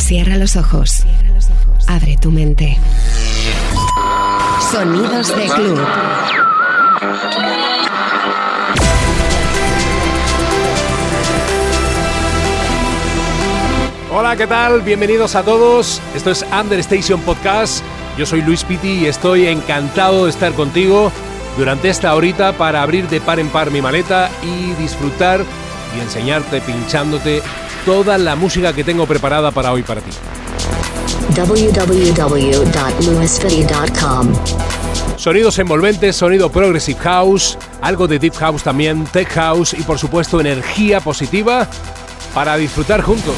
Cierra los ojos. Abre tu mente. Sonidos de club. Hola, ¿qué tal? Bienvenidos a todos. Esto es Understation Podcast. Yo soy Luis Piti y estoy encantado de estar contigo durante esta horita para abrir de par en par mi maleta y disfrutar y enseñarte pinchándote toda la música que tengo preparada para hoy para ti. www.lewisfitty.com. Sonidos envolventes, sonido progressive house, algo de deep house también, tech house y por supuesto energía positiva para disfrutar juntos.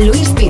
Luis.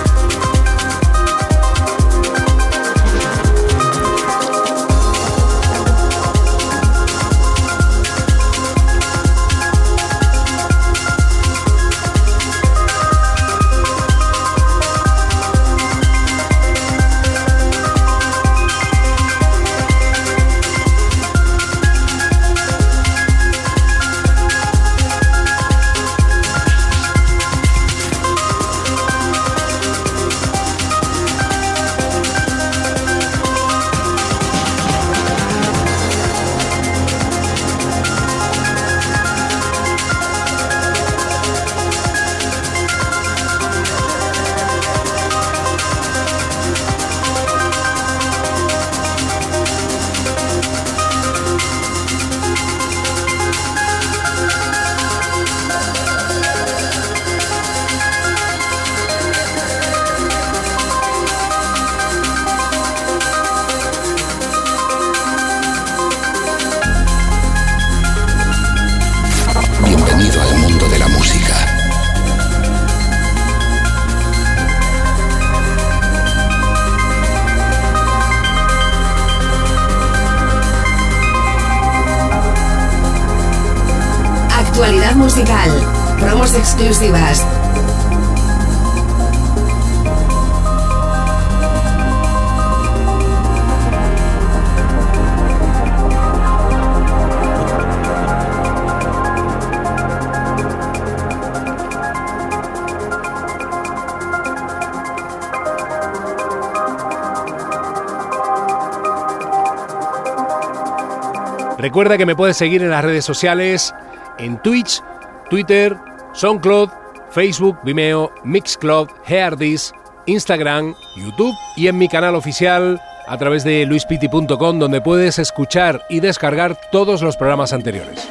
Recuerda que me puedes seguir en las redes sociales, en Twitch, Twitter, SoundCloud, Facebook, Vimeo, Mixcloud, Heardis, Instagram, YouTube y en mi canal oficial a través de luispiti.com donde puedes escuchar y descargar todos los programas anteriores.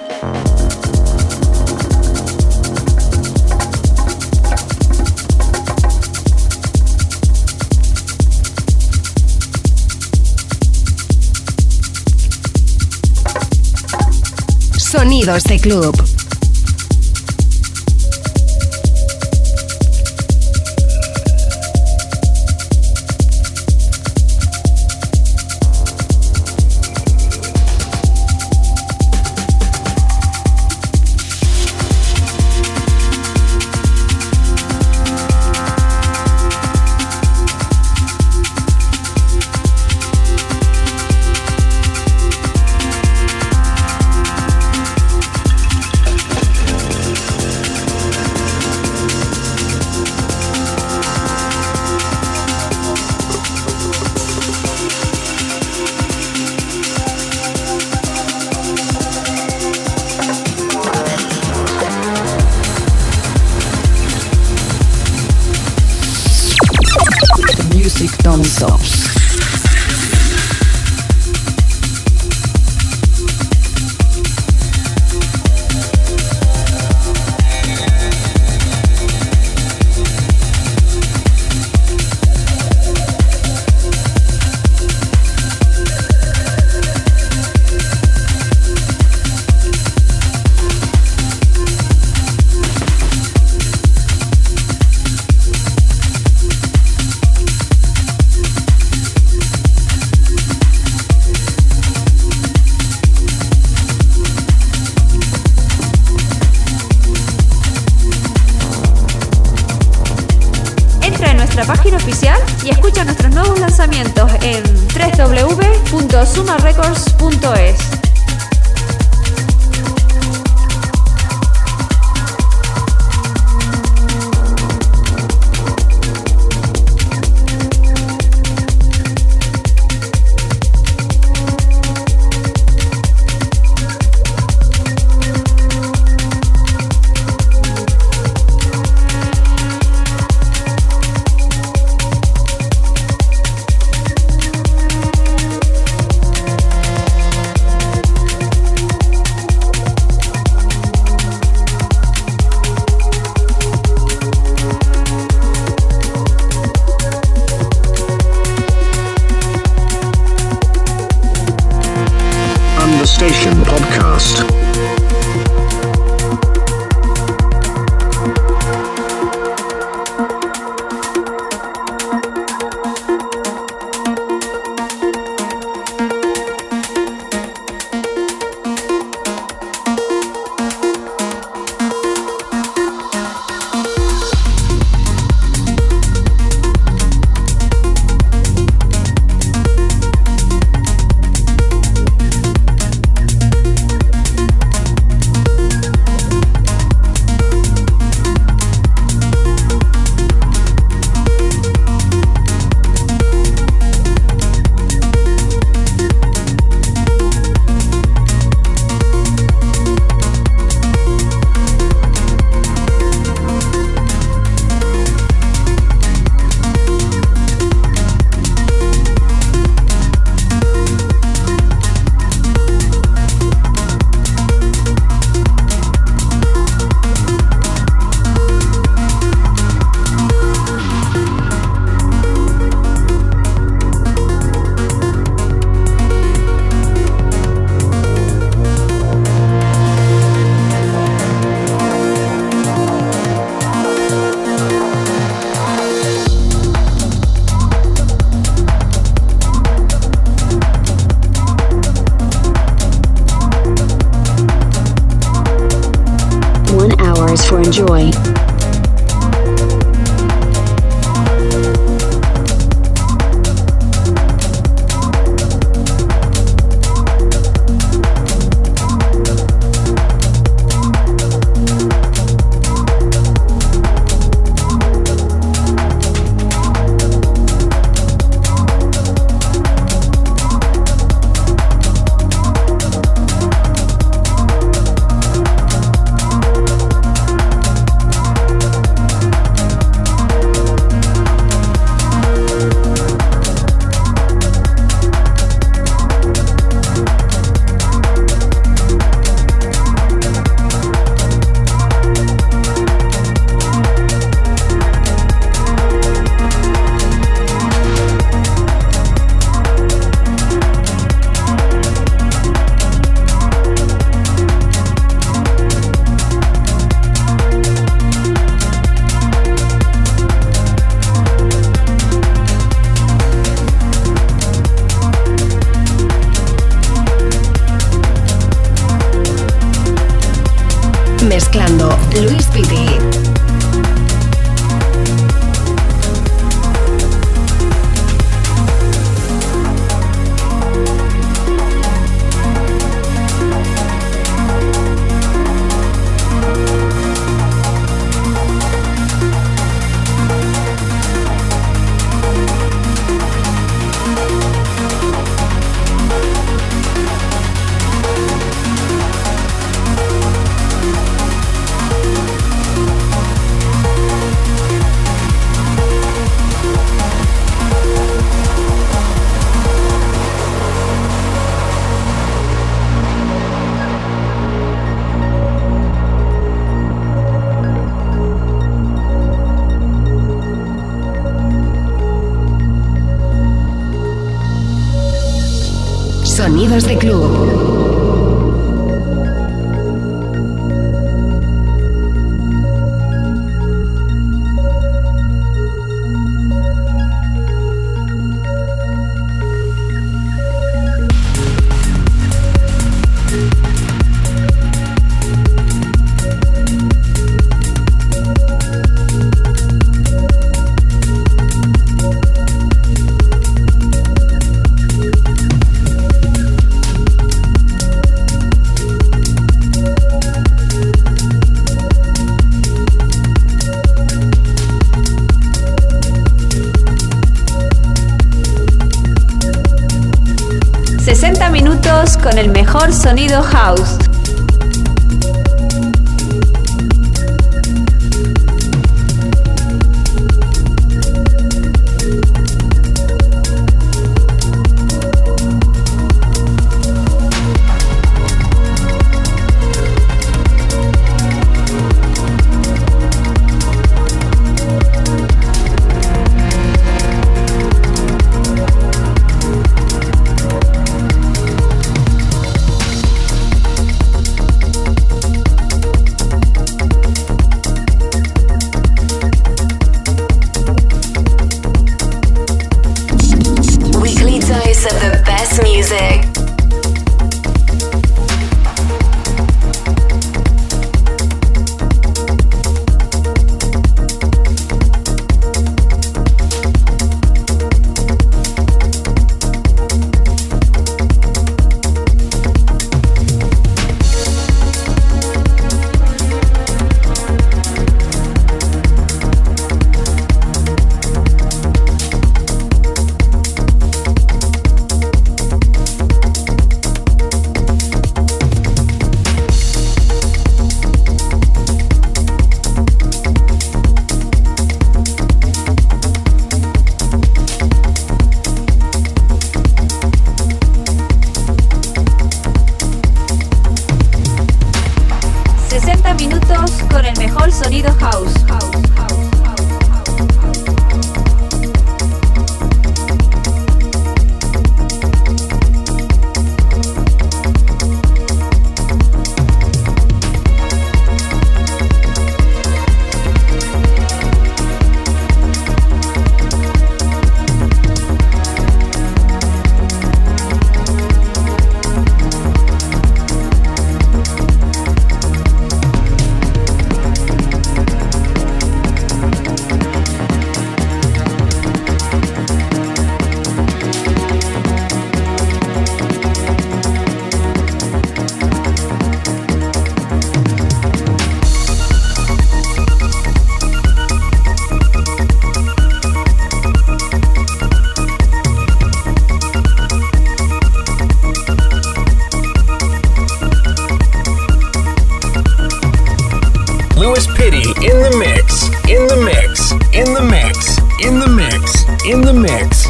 Sonidos de club. enjoy. De club. Mejor sonido house.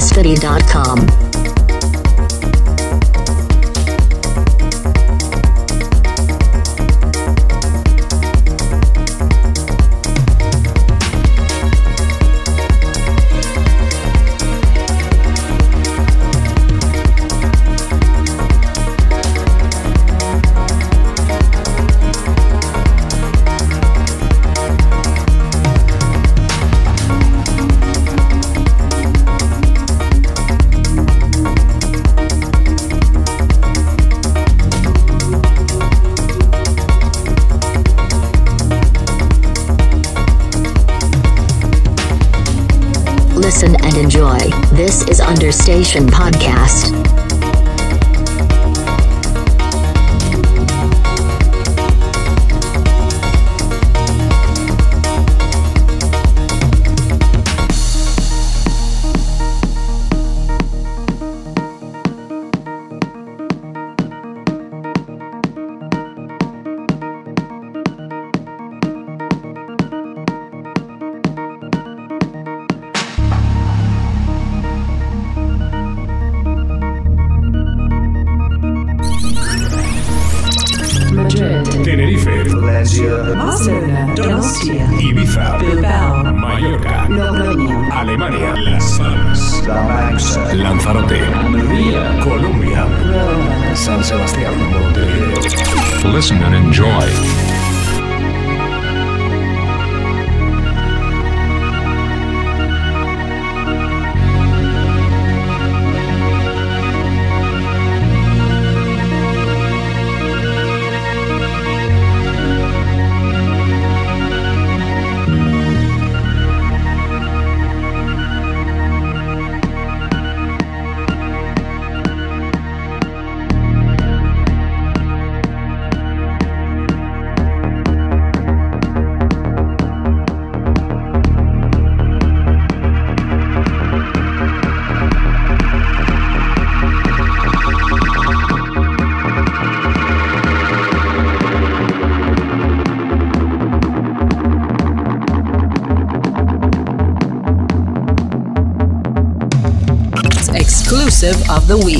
www.lewisfitty.com. the week.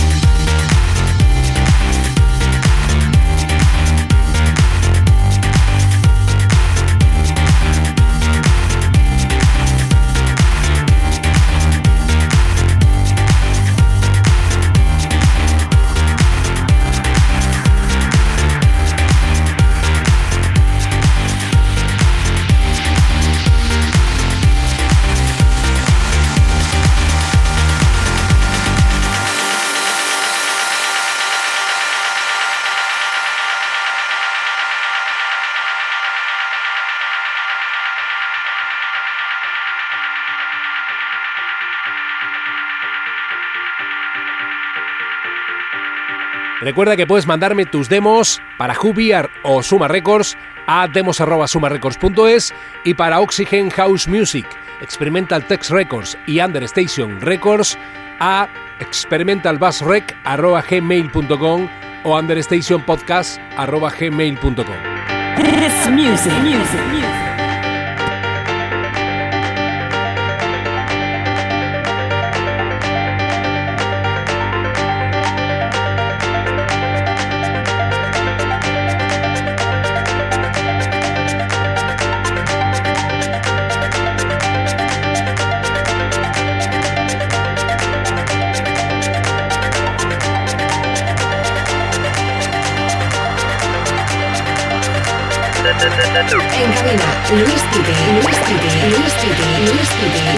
Recuerda que puedes mandarme tus demos para Jubiar o Suma Records a demos.sumarecords.es y para Oxygen House Music, Experimental Text Records y Understation Records a experimentalbassrec.gmail.com o understationpodcast.gmail.com. music, music, music. Luis TV, Luis TV, Luis TV, Luis TV.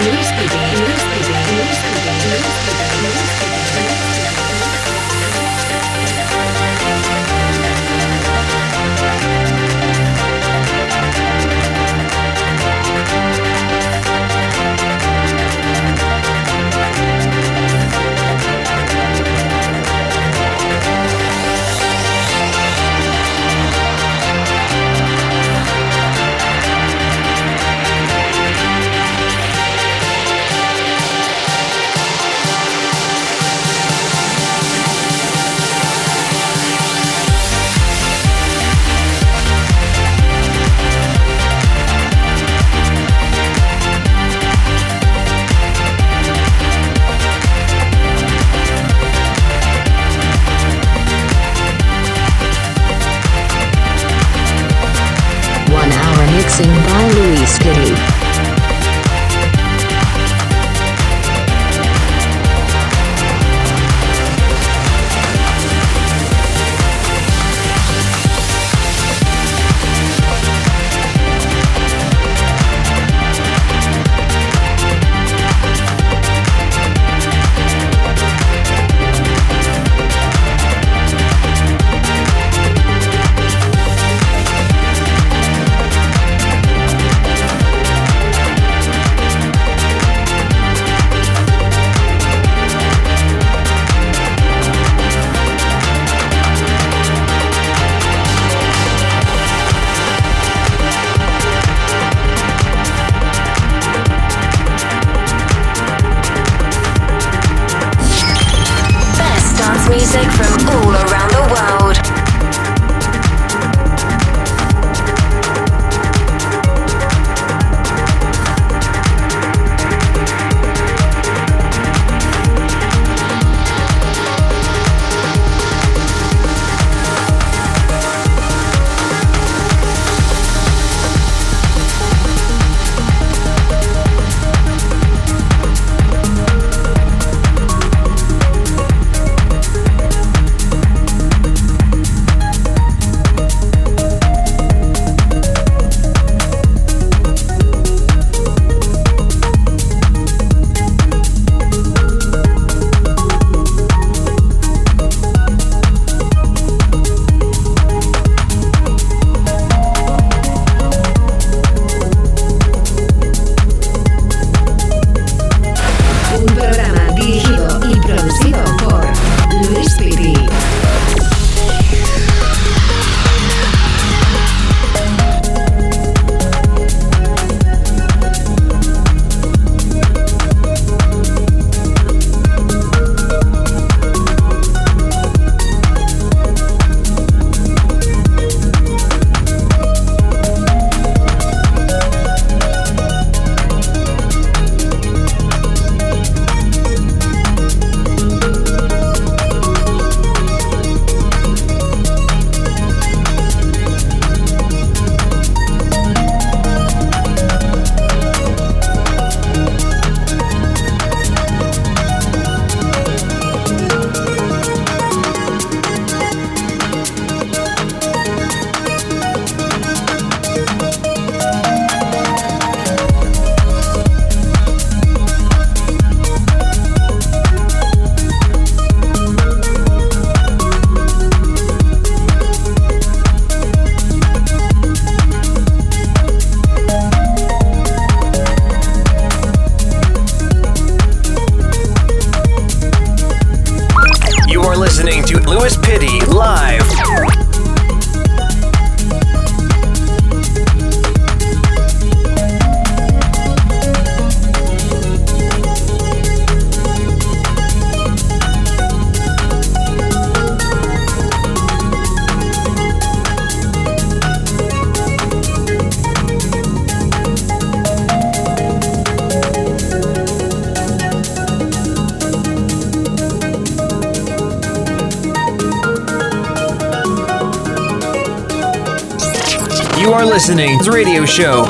Listening to Radio Show,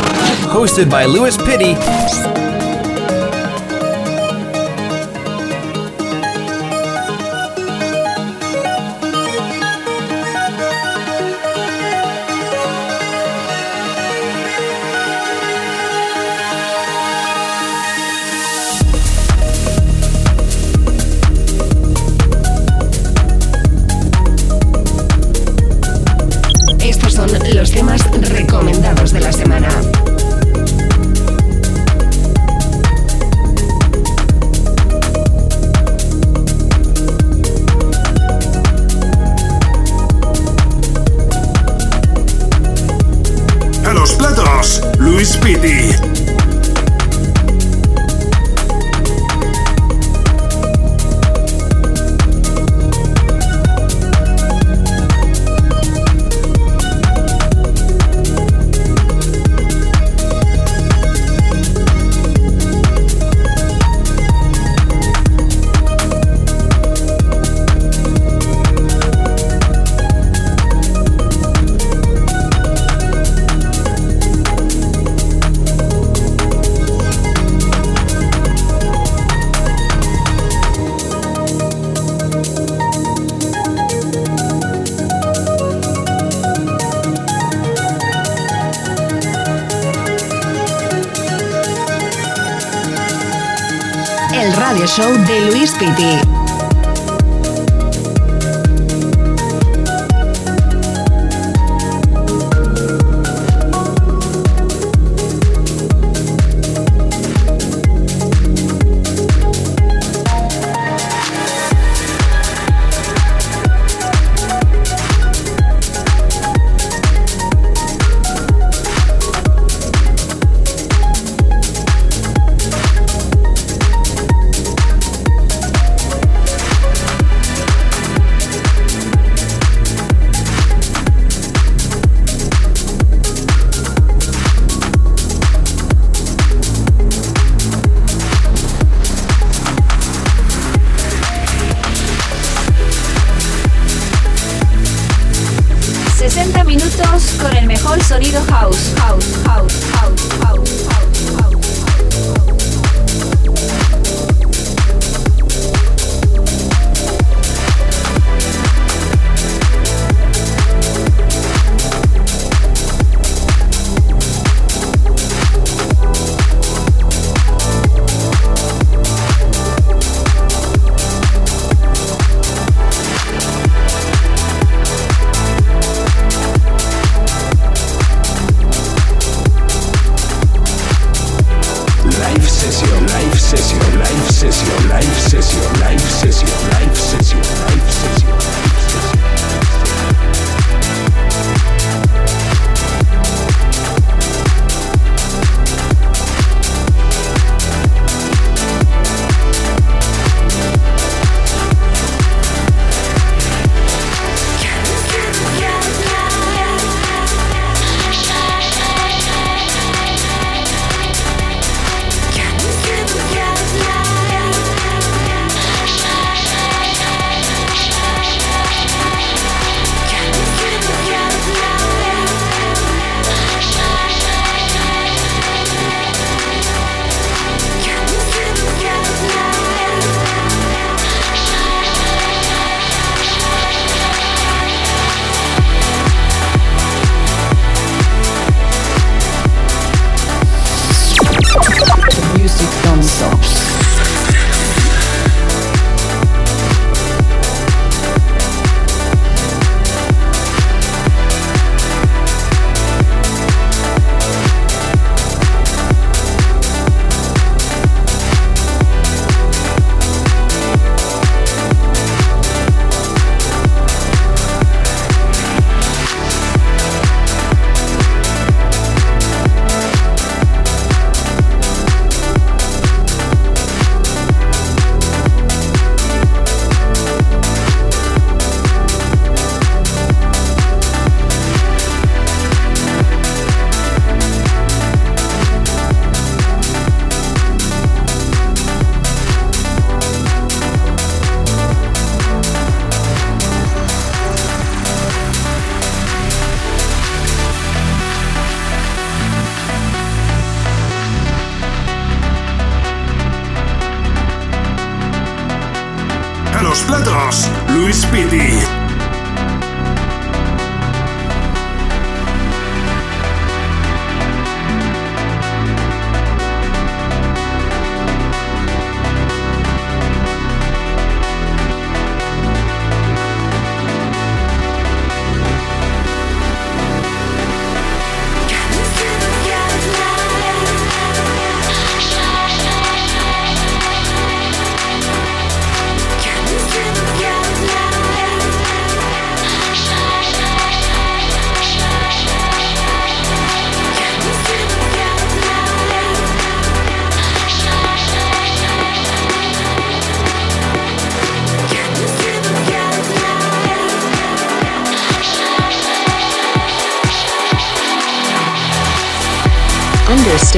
hosted by Louis Pitty.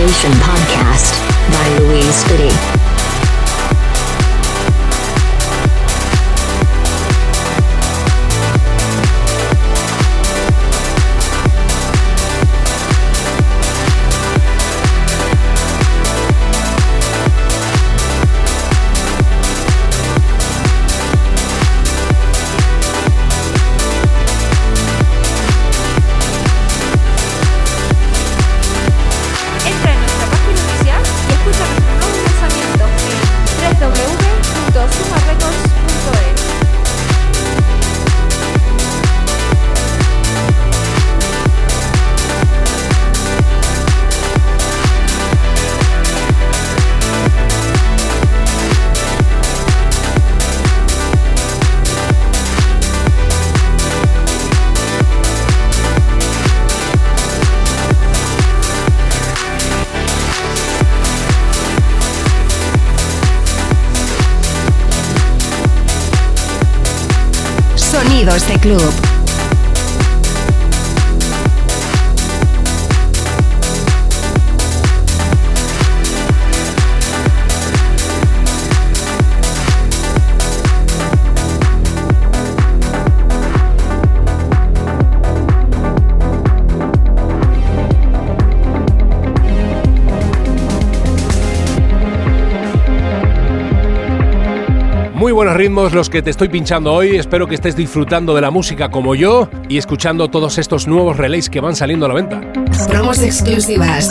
Podcast by Louise Fitty. Club. Buenos ritmos los que te estoy pinchando hoy. Espero que estés disfrutando de la música como yo y escuchando todos estos nuevos relays que van saliendo a la venta. Promos exclusivas.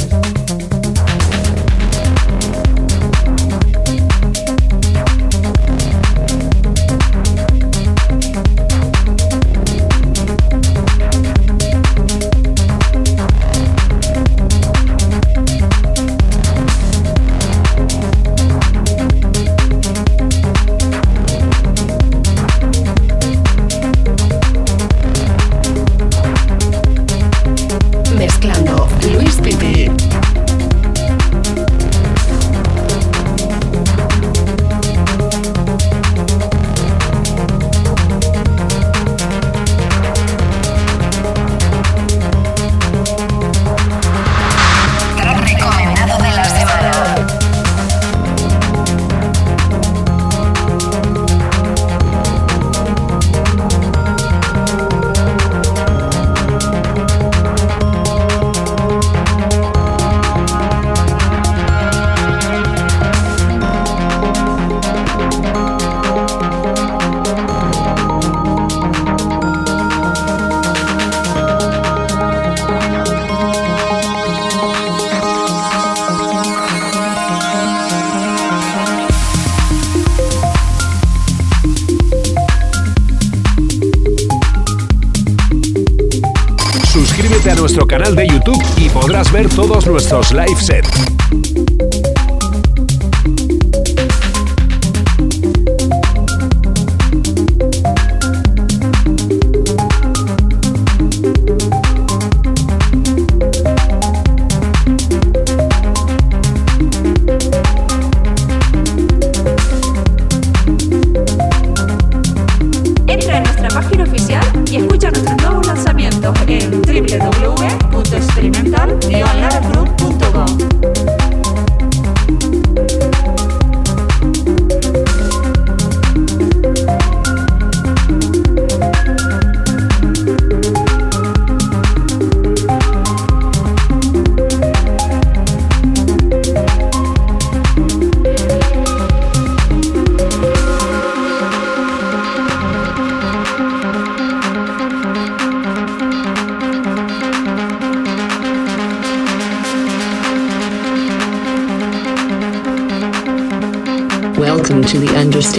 Todos nuestros live sets.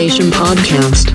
Understation podcast.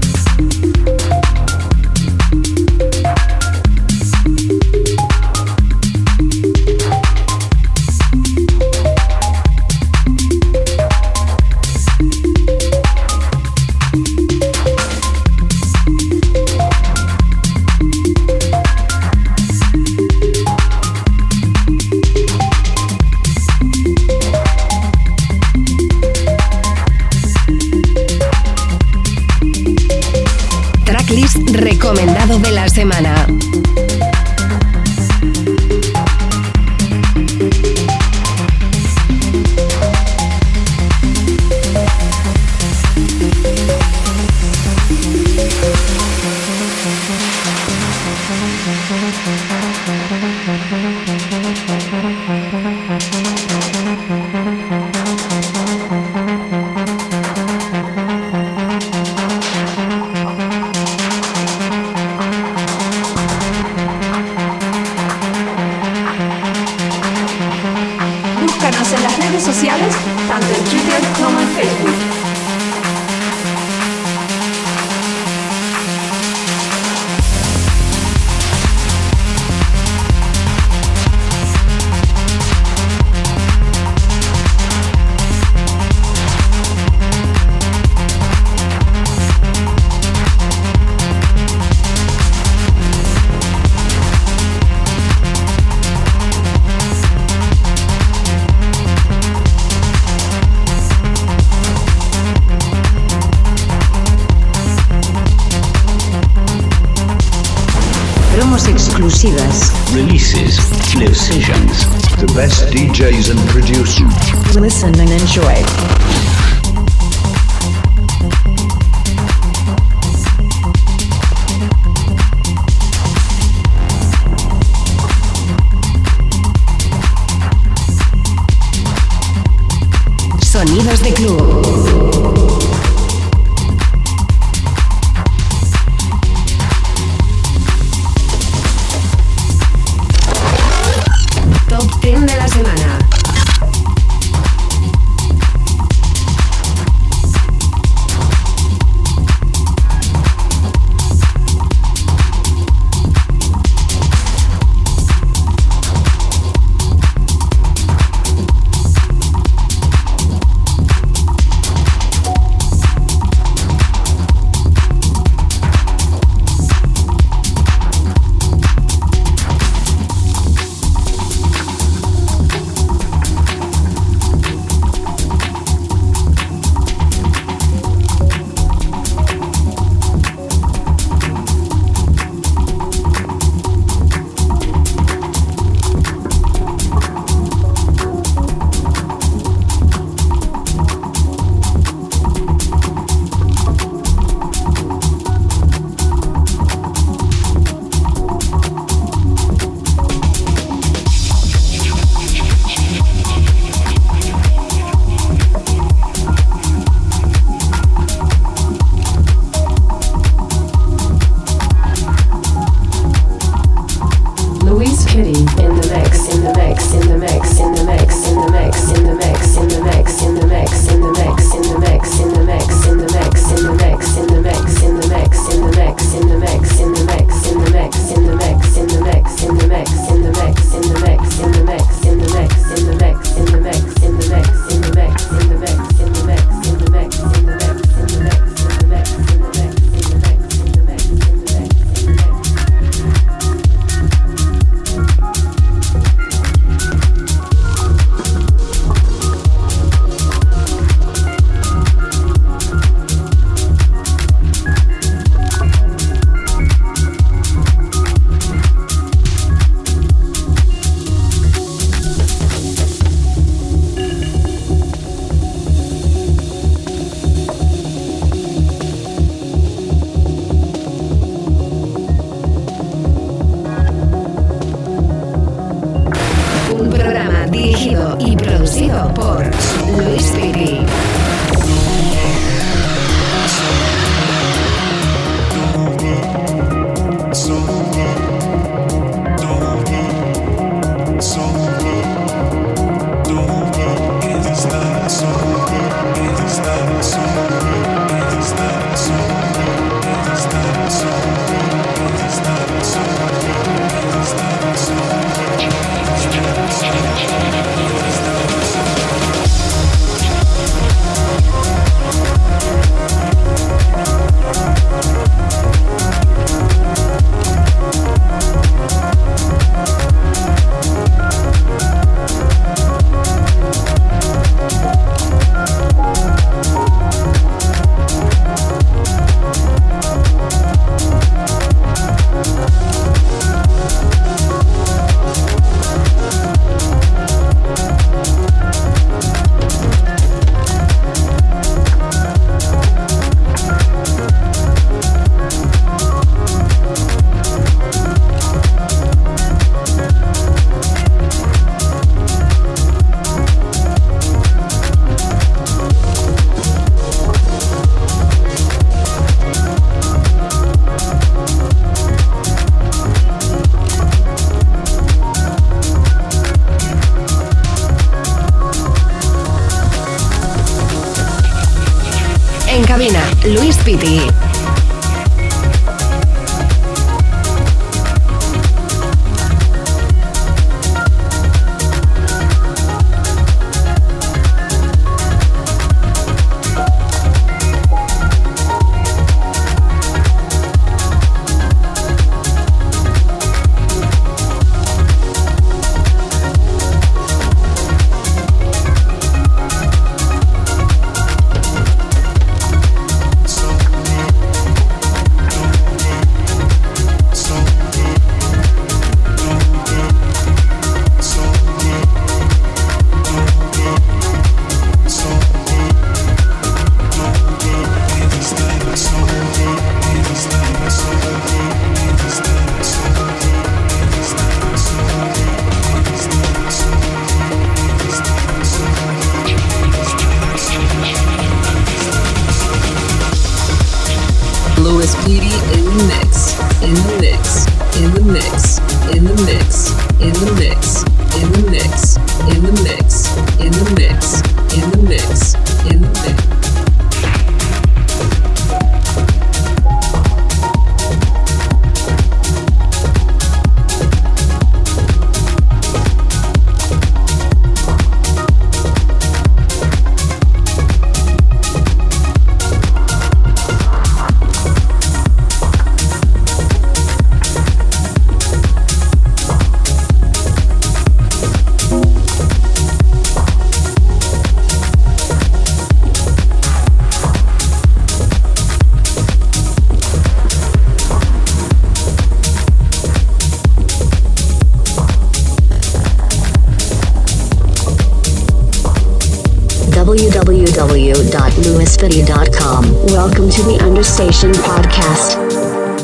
Welcome to the Understation Podcast.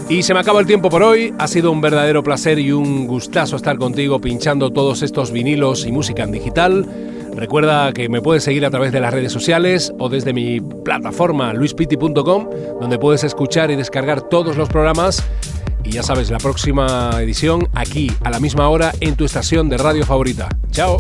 Y se me acaba el tiempo por hoy. Ha sido un verdadero placer y un gustazo estar contigo pinchando todos estos vinilos y música en digital. Recuerda que me puedes seguir a través de las redes sociales o desde mi plataforma luispiti.com, donde puedes escuchar y descargar todos los programas. Y ya sabes, la próxima edición aquí, a la misma hora, en tu estación de radio favorita. ¡Chao!